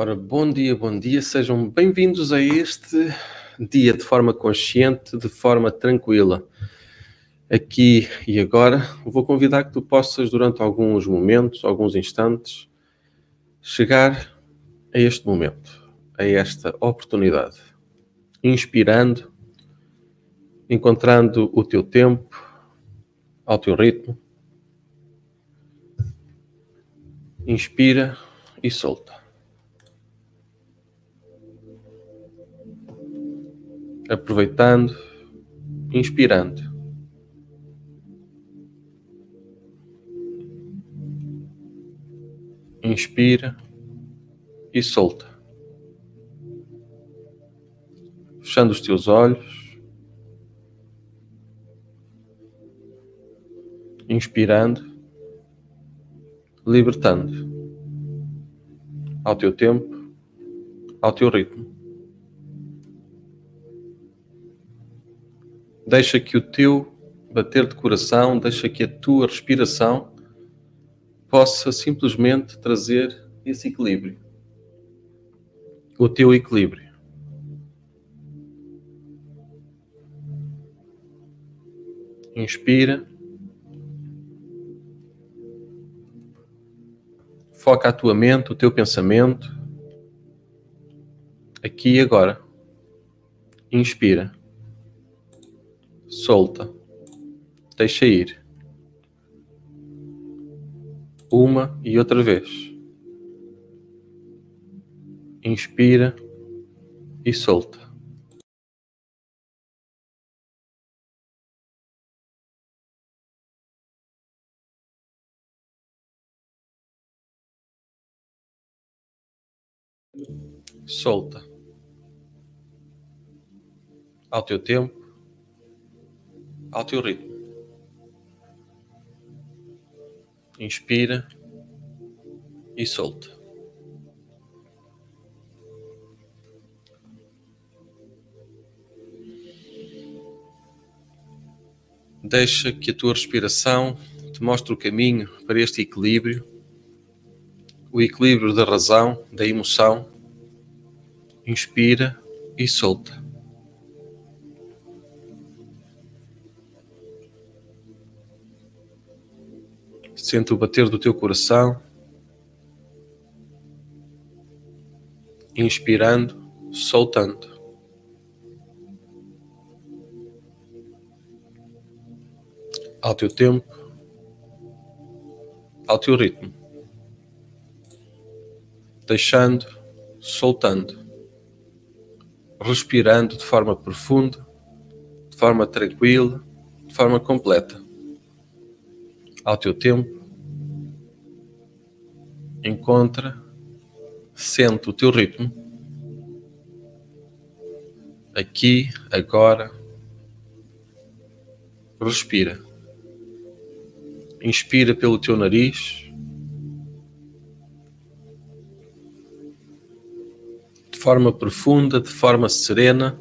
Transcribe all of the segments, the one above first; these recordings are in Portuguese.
Ora, bom dia, bom dia, sejam bem-vindos a este dia de forma consciente, de forma tranquila. Aqui e agora, vou convidar que tu possas, durante alguns momentos, alguns instantes, chegar a este momento, a esta oportunidade, inspirando, encontrando o teu tempo, ao teu ritmo. Inspira e solta. Aproveitando, inspirando. Inspira e solta. Fechando os teus olhos. Inspirando libertando ao teu tempo, ao teu ritmo. Deixa que o teu bater de coração, deixa que a tua respiração possa simplesmente trazer esse equilíbrio. O teu equilíbrio. Inspira. Foca a tua mente, o teu pensamento, aqui e agora. Inspira. Solta. Deixa ir. Uma e outra vez. Inspira e solta. solta ao teu tempo, ao teu ritmo. Inspira e solta. Deixa que a tua respiração te mostre o caminho para este equilíbrio, o equilíbrio da razão, da emoção Inspira e solta. Sente o bater do teu coração. Inspirando, soltando. Ao teu tempo, ao teu ritmo. Deixando, soltando respirando de forma profunda, de forma tranquila, de forma completa. Ao teu tempo, encontra, sente o teu ritmo, aqui, agora. Respira. Inspira pelo teu nariz. de forma profunda, de forma serena.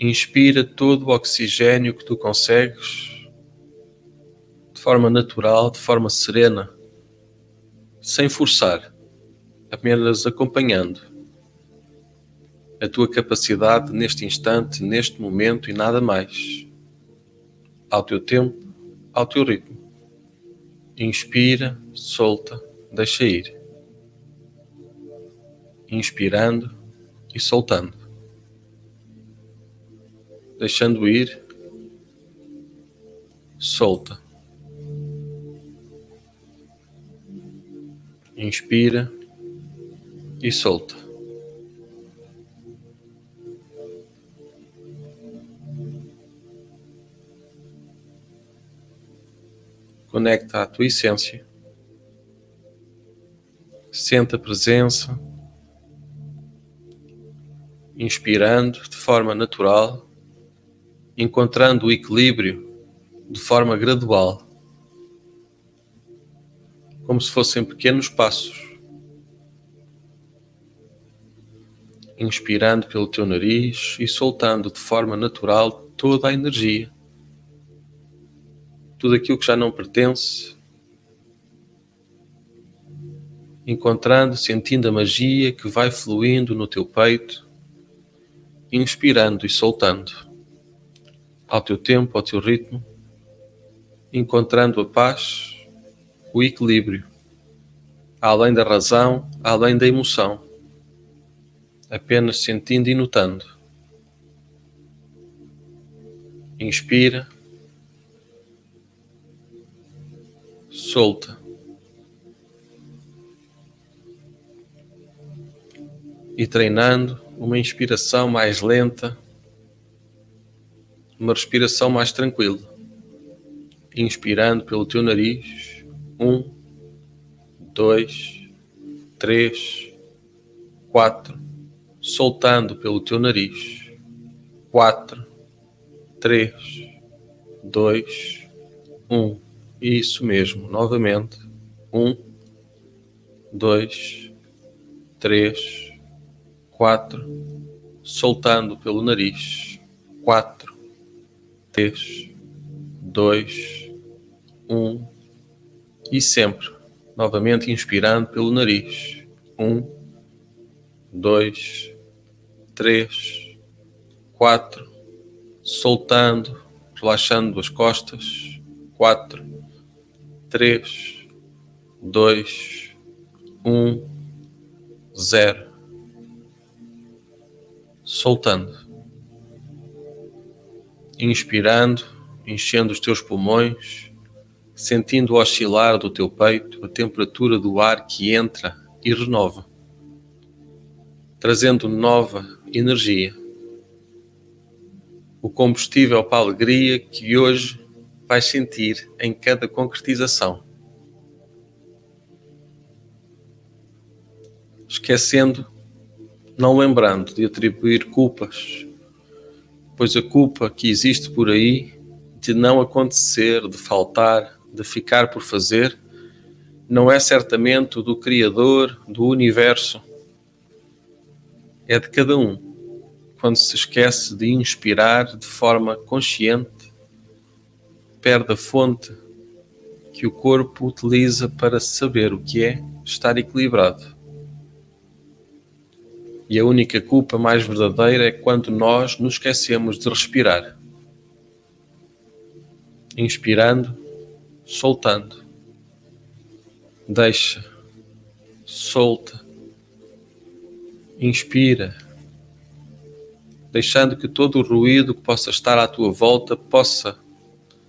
Inspira todo o oxigênio que tu consegues, de forma natural, de forma serena, sem forçar, apenas acompanhando a tua capacidade neste instante, neste momento e nada mais. Ao teu tempo, ao teu ritmo. Inspira, solta, deixa ir inspirando e soltando, deixando ir, solta, inspira e solta. Conecta a tua essência. Senta a presença inspirando de forma natural, encontrando o equilíbrio de forma gradual, como se fossem pequenos passos. Inspirando pelo teu nariz e soltando de forma natural toda a energia, tudo aquilo que já não pertence, encontrando, sentindo a magia que vai fluindo no teu peito, inspirando e soltando, ao teu tempo, ao teu ritmo, encontrando a paz, o equilíbrio, além da razão, além da emoção, apenas sentindo e notando. Inspira, solta. E treinando uma inspiração mais lenta, uma respiração mais tranquila. Inspirando pelo teu nariz. Um, dois, três, quatro. Soltando pelo teu nariz. Quatro, três, dois, um. Isso mesmo, novamente. Um, dois, três, quatro. Soltando pelo nariz. Quatro, três, dois, um. E sempre, novamente inspirando pelo nariz. Um, dois, três, quatro. Soltando, relaxando as costas. Quatro, três, dois, um, zero. Soltando. Inspirando, enchendo os teus pulmões, sentindo oscilar do teu peito a temperatura do ar que entra e renova, trazendo nova energia, o combustível para a alegria que hoje vais sentir em cada concretização. Esquecendo, não lembrando de atribuir culpas, pois a culpa que existe por aí de não acontecer, de faltar, de ficar por fazer, não é certamente do Criador do universo, é de cada um, quando se esquece de inspirar de forma consciente perde a fonte que o corpo utiliza para saber o que é estar equilibrado. E a única culpa mais verdadeira é quando nós nos esquecemos de respirar. Inspirando, soltando. Deixa, solta. Inspira, deixando que todo o ruído que possa estar à tua volta possa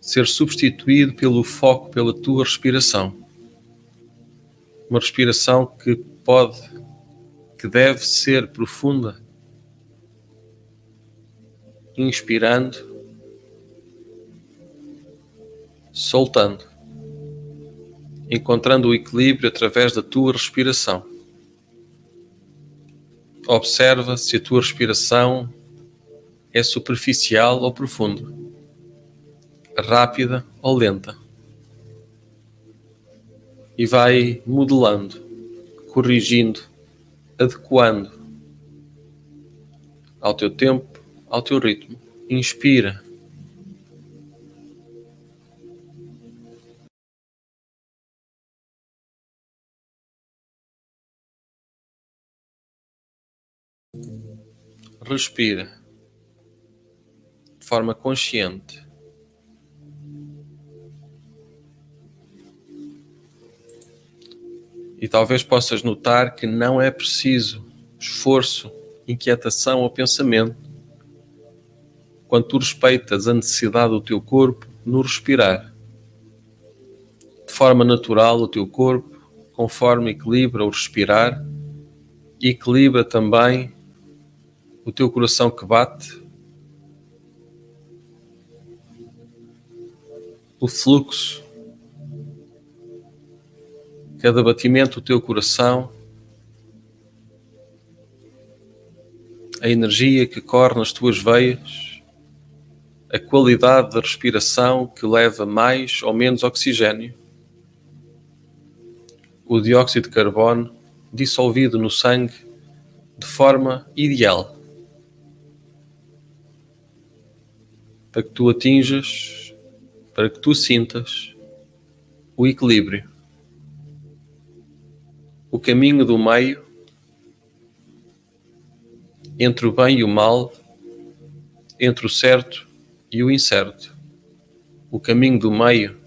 ser substituído pelo foco pela tua respiração. Uma respiração que pode, que deve ser profunda. Inspirando, soltando, encontrando o equilíbrio através da tua respiração. Observa se a tua respiração é superficial ou profunda rápida ou lenta. E vai modelando, corrigindo, adequando ao teu tempo, ao teu ritmo. Inspira. Respira de forma consciente. E talvez possas notar que não é preciso esforço, inquietação ou pensamento quando tu respeitas a necessidade do teu corpo no respirar. De forma natural, o teu corpo, conforme equilibra o respirar, equilibra também o teu coração que bate, o fluxo cada batimento do teu coração, a energia que corre nas tuas veias, a qualidade da respiração que leva mais ou menos oxigênio, o dióxido de carbono dissolvido no sangue de forma ideal, para que tu atinjas, para que tu sintas o equilíbrio o caminho do meio entre o bem e o mal, entre o certo e o incerto. O caminho do meio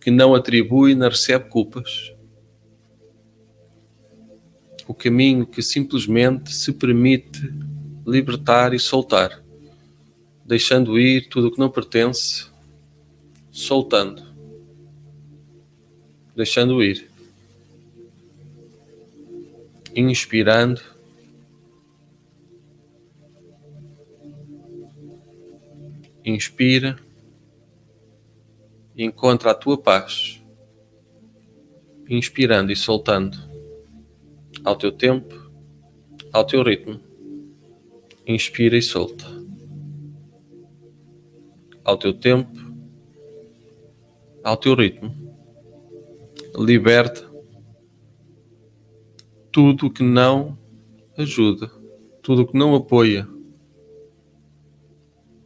que não atribui nem recebe culpas. O caminho que simplesmente se permite libertar e soltar, deixando ir tudo o que não pertence, soltando, deixando ir, inspirando. Inspira. E encontra a tua paz, inspirando e soltando. Ao teu tempo, ao teu ritmo. Inspira e solta. Ao teu tempo, ao teu ritmo. Liberta tudo que não ajuda, tudo que não apoia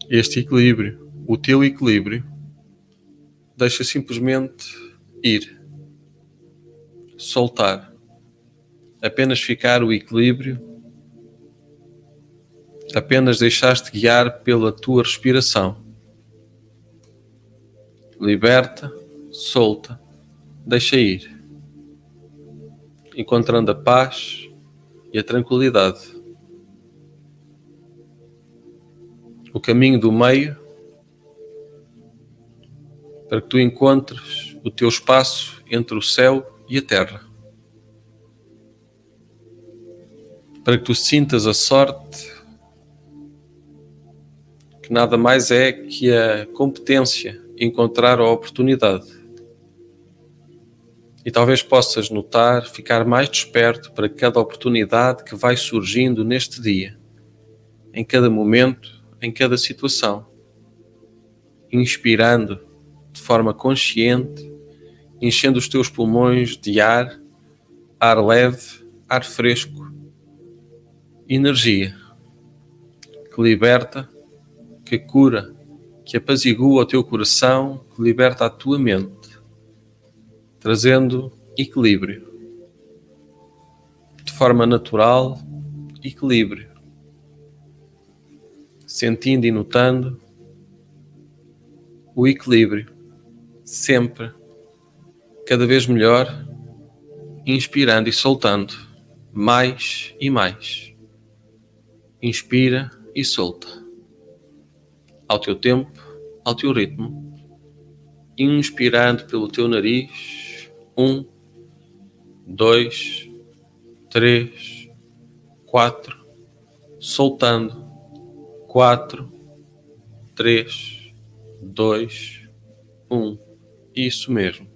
este equilíbrio, o teu equilíbrio, deixa simplesmente ir, soltar, apenas ficar o equilíbrio, apenas deixaste guiar pela tua respiração. Liberta, solta, deixa ir, encontrando a paz e a tranquilidade. o caminho do meio para que tu encontres o teu espaço entre o céu e a terra. Para que tu sintas a sorte que nada mais é que a competência encontrar a oportunidade. E talvez possas notar, ficar mais desperto para cada oportunidade que vai surgindo neste dia, em cada momento em cada situação, inspirando de forma consciente, enchendo os teus pulmões de ar, ar leve, ar fresco, energia que liberta, que cura, que apazigua o teu coração, que liberta a tua mente, trazendo equilíbrio. De forma natural, equilíbrio sentindo e notando o equilíbrio, sempre, cada vez melhor, inspirando e soltando, mais e mais. Inspira e solta, ao teu tempo, ao teu ritmo, inspirando pelo teu nariz, um, dois, três, quatro, soltando quatro, três, dois, um. Isso mesmo.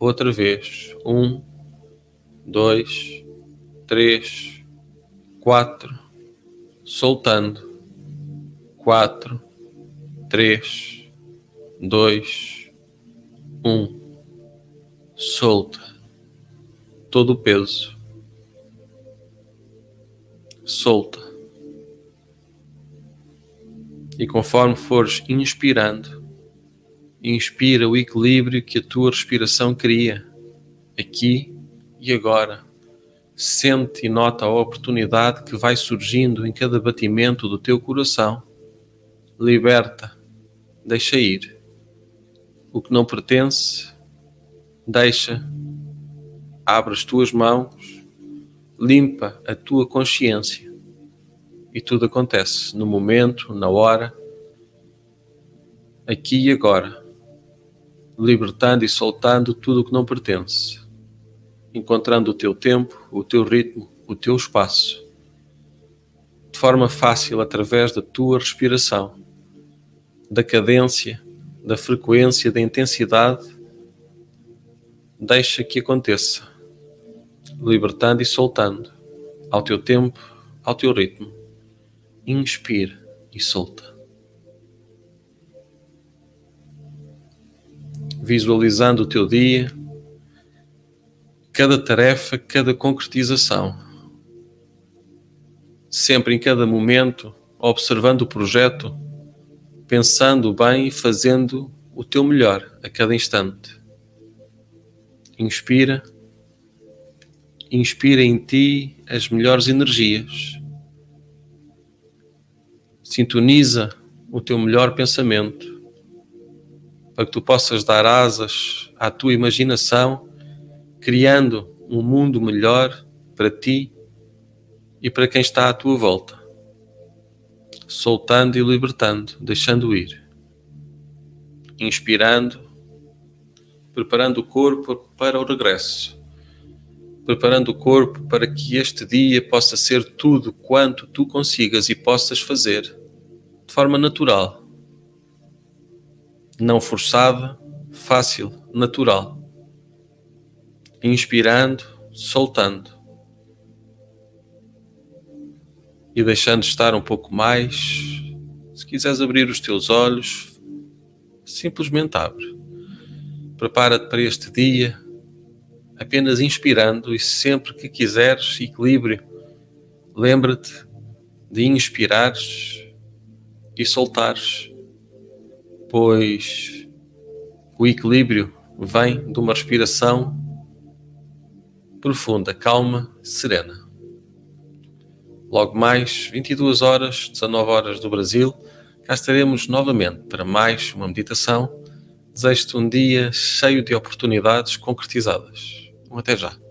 Outra vez. Um, dois, três, quatro. Soltando. Quatro, três, dois, um. Solta todo o peso. Solta e conforme fores inspirando, inspira o equilíbrio que a tua respiração cria, aqui e agora. Sente e nota a oportunidade que vai surgindo em cada batimento do teu coração. Liberta, deixa ir. O que não pertence, deixa. Abre as tuas mãos, limpa a tua consciência e tudo acontece no momento, na hora, aqui e agora, libertando e soltando tudo o que não pertence, encontrando o teu tempo, o teu ritmo, o teu espaço, de forma fácil através da tua respiração, da cadência, da frequência, da intensidade. Deixa que aconteça, libertando e soltando, ao teu tempo, ao teu ritmo inspira e solta. Visualizando o teu dia, cada tarefa, cada concretização. Sempre em cada momento, observando o projeto, pensando bem e fazendo o teu melhor a cada instante. Inspira inspira em ti as melhores energias. Sintoniza o teu melhor pensamento para que tu possas dar asas à tua imaginação, criando um mundo melhor para ti e para quem está à tua volta, soltando e libertando, deixando ir, inspirando, preparando o corpo para o regresso, preparando o corpo para que este dia possa ser tudo quanto tu consigas e possas fazer de forma natural não forçada, fácil, natural. Inspirando, soltando. E deixando estar um pouco mais. Se quiseres abrir os teus olhos, simplesmente abre. Prepara-te para este dia, apenas inspirando e sempre que quiseres equilíbrio, lembra-te de inspirares e soltares pois o equilíbrio vem de uma respiração profunda, calma, serena. Logo mais, 22 horas, 19 horas do Brasil, cá estaremos novamente para mais uma meditação. Desejo-te um dia cheio de oportunidades concretizadas. Um até já.